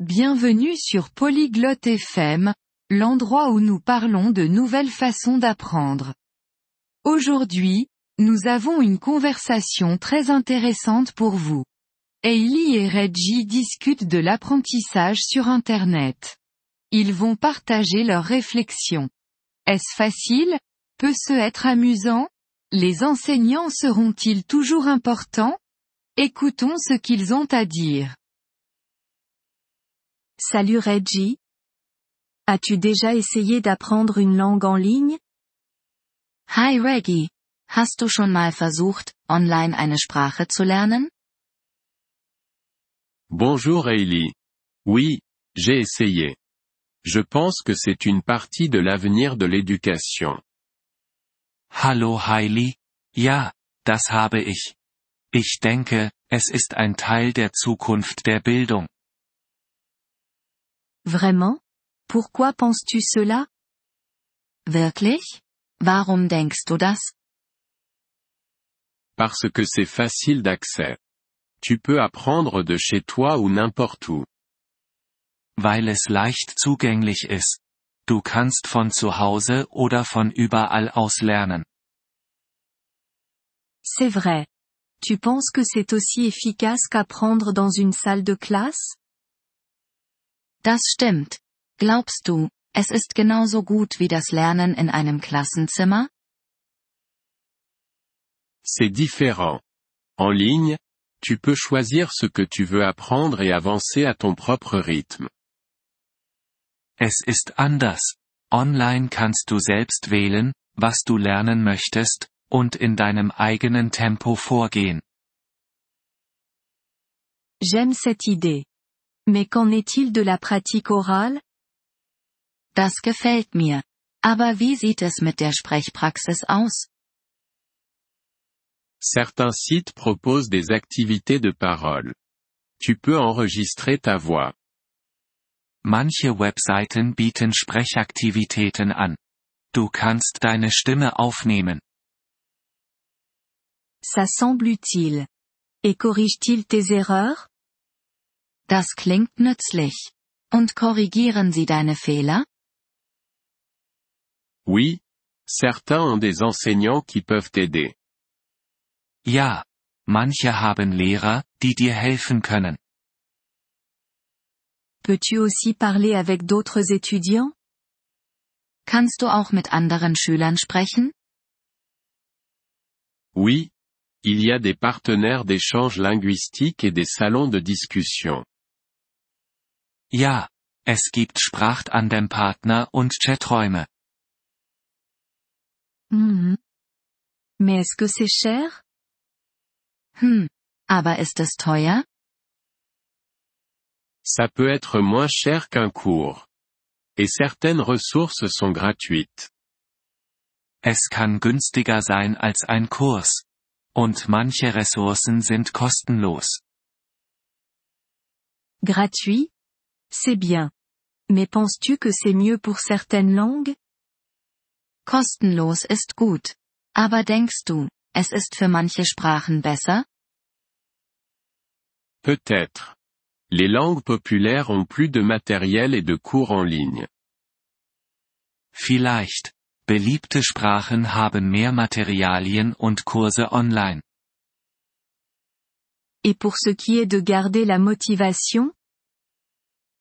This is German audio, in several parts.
Bienvenue sur Polyglotte FM, l'endroit où nous parlons de nouvelles façons d'apprendre. Aujourd'hui, nous avons une conversation très intéressante pour vous. Hailey et Reggie discutent de l'apprentissage sur Internet. Ils vont partager leurs réflexions. Est-ce facile? Peut-ce être amusant? Les enseignants seront-ils toujours importants? Écoutons ce qu'ils ont à dire. Salut Reggie. As-tu déjà essayé d'apprendre une langue en ligne? Hi Reggie. Hast du schon mal versucht, online eine Sprache zu lernen? Bonjour Hailey. Oui, j'ai essayé. Je pense que c'est une partie de l'avenir de l'éducation. Hallo Hailey. Ja, das habe ich. Ich denke, es ist ein Teil der Zukunft der Bildung. Vraiment? Pourquoi penses-tu cela? Wirklich? Warum denkst du das? Parce que c'est facile d'accès. Tu peux apprendre de chez toi ou n'importe où. Weil es leicht zugänglich ist. Du kannst von zu Hause oder von überall aus lernen. C'est vrai. Tu penses que c'est aussi efficace qu'apprendre dans une salle de classe? Das stimmt. Glaubst du, es ist genauso gut wie das Lernen in einem Klassenzimmer? C'est différent. En ligne, tu peux choisir ce que tu veux apprendre et avancer à ton propre rythme. Es ist anders. Online kannst du selbst wählen, was du lernen möchtest, und in deinem eigenen Tempo vorgehen. J'aime cette idée. Mais qu'en est-il de la pratique orale? Das gefällt mir. Aber wie sieht es mit der Sprechpraxis aus? Certains sites proposent des activités de parole. Tu peux enregistrer ta voix. Manche Webseiten bieten Sprechaktivitäten an. Du kannst deine Stimme aufnehmen. Ça semble utile. Et corrige-t-il tes erreurs? Das klingt nützlich. Und korrigieren sie deine Fehler? Oui, certains ont des enseignants qui peuvent t'aider. Ja. Manche haben Lehrer, die dir helfen können. Peux-tu aussi parler avec d'autres étudiants? Kannst du auch mit anderen Schülern sprechen? Oui. Il y a des partenaires d'échange linguistique et des salons de discussion. Ja. Es gibt Sprachtandempartner und Chaträume. Mhm. Mais est-ce que c'est cher? Hm. Aber ist es teuer? Ça peut être moins cher qu'un cours. Et certaines ressources sont gratuites. Es kann günstiger sein als ein Kurs. Und manche Ressourcen sind kostenlos. Gratuit? C'est bien. Mais penses-tu que c'est mieux pour certaines langues? Kostenlos ist gut. Aber denkst du, es ist für manche Sprachen besser? Peut-être. Les langues populaires ont plus de matériel et de cours en ligne. Vielleicht. Beliebte Sprachen haben mehr Materialien und Kurse online. Et pour ce qui est de garder la motivation?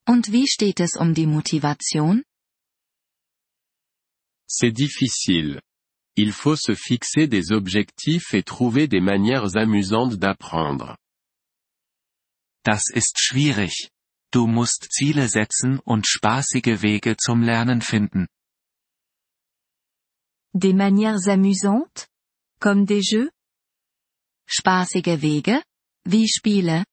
Und wie steht es um die Motivation? C'est difficile. Il faut se fixer des objectifs et trouver des manières amusantes d'apprendre. Das ist schwierig. Du musst Ziele setzen und spaßige Wege zum Lernen finden. Des manières amusantes? Comme des jeux? Spaßige Wege? Wie Spiele?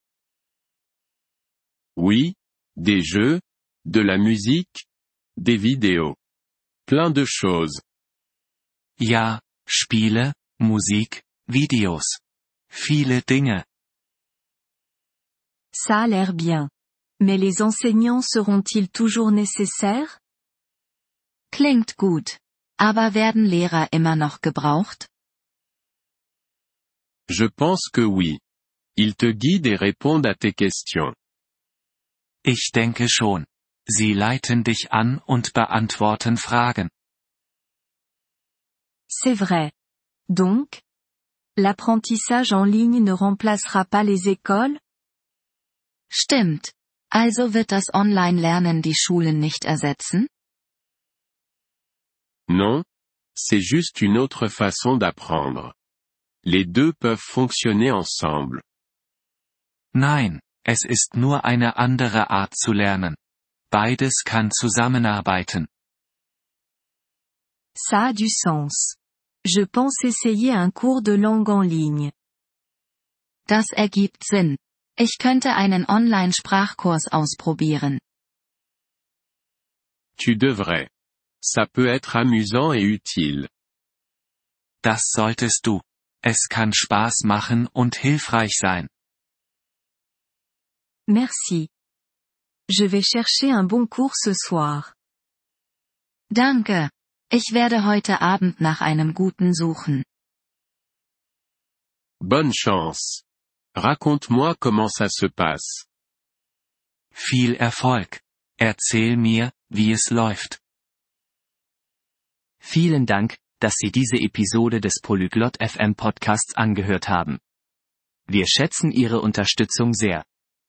Oui, des jeux, de la musique, des vidéos. Plein de choses. Ja, Spiele, Musik, Videos. Viele Dinge. Ça a l'air bien. Mais les enseignants seront-ils toujours nécessaires? Klingt gut. Aber werden Lehrer immer noch gebraucht? Je pense que oui. Ils te guident et répondent à tes questions. Ich denke schon. Sie leiten dich an und beantworten Fragen. C'est vrai. Donc, l'apprentissage en ligne ne remplacera pas les écoles? Stimmt. Also wird das Online-Lernen die Schulen nicht ersetzen? Non. C'est juste une autre façon d'apprendre. Les deux peuvent fonctionner ensemble. Nein, es ist nur eine andere Art zu lernen. Beides kann zusammenarbeiten. Ça a du sens. Je pense essayer un cours de langue en ligne. Das ergibt Sinn. Ich könnte einen Online-Sprachkurs ausprobieren. Tu devrais. Ça peut être amusant et utile. Das solltest du. Es kann Spaß machen und hilfreich sein. Merci. Je vais chercher un bon cours ce soir. Danke. Ich werde heute Abend nach einem guten suchen. Bonne chance. Raconte-moi comment ça se passe. Viel Erfolg. Erzähl mir, wie es läuft. Vielen Dank, dass Sie diese Episode des Polyglot FM Podcasts angehört haben. Wir schätzen Ihre Unterstützung sehr.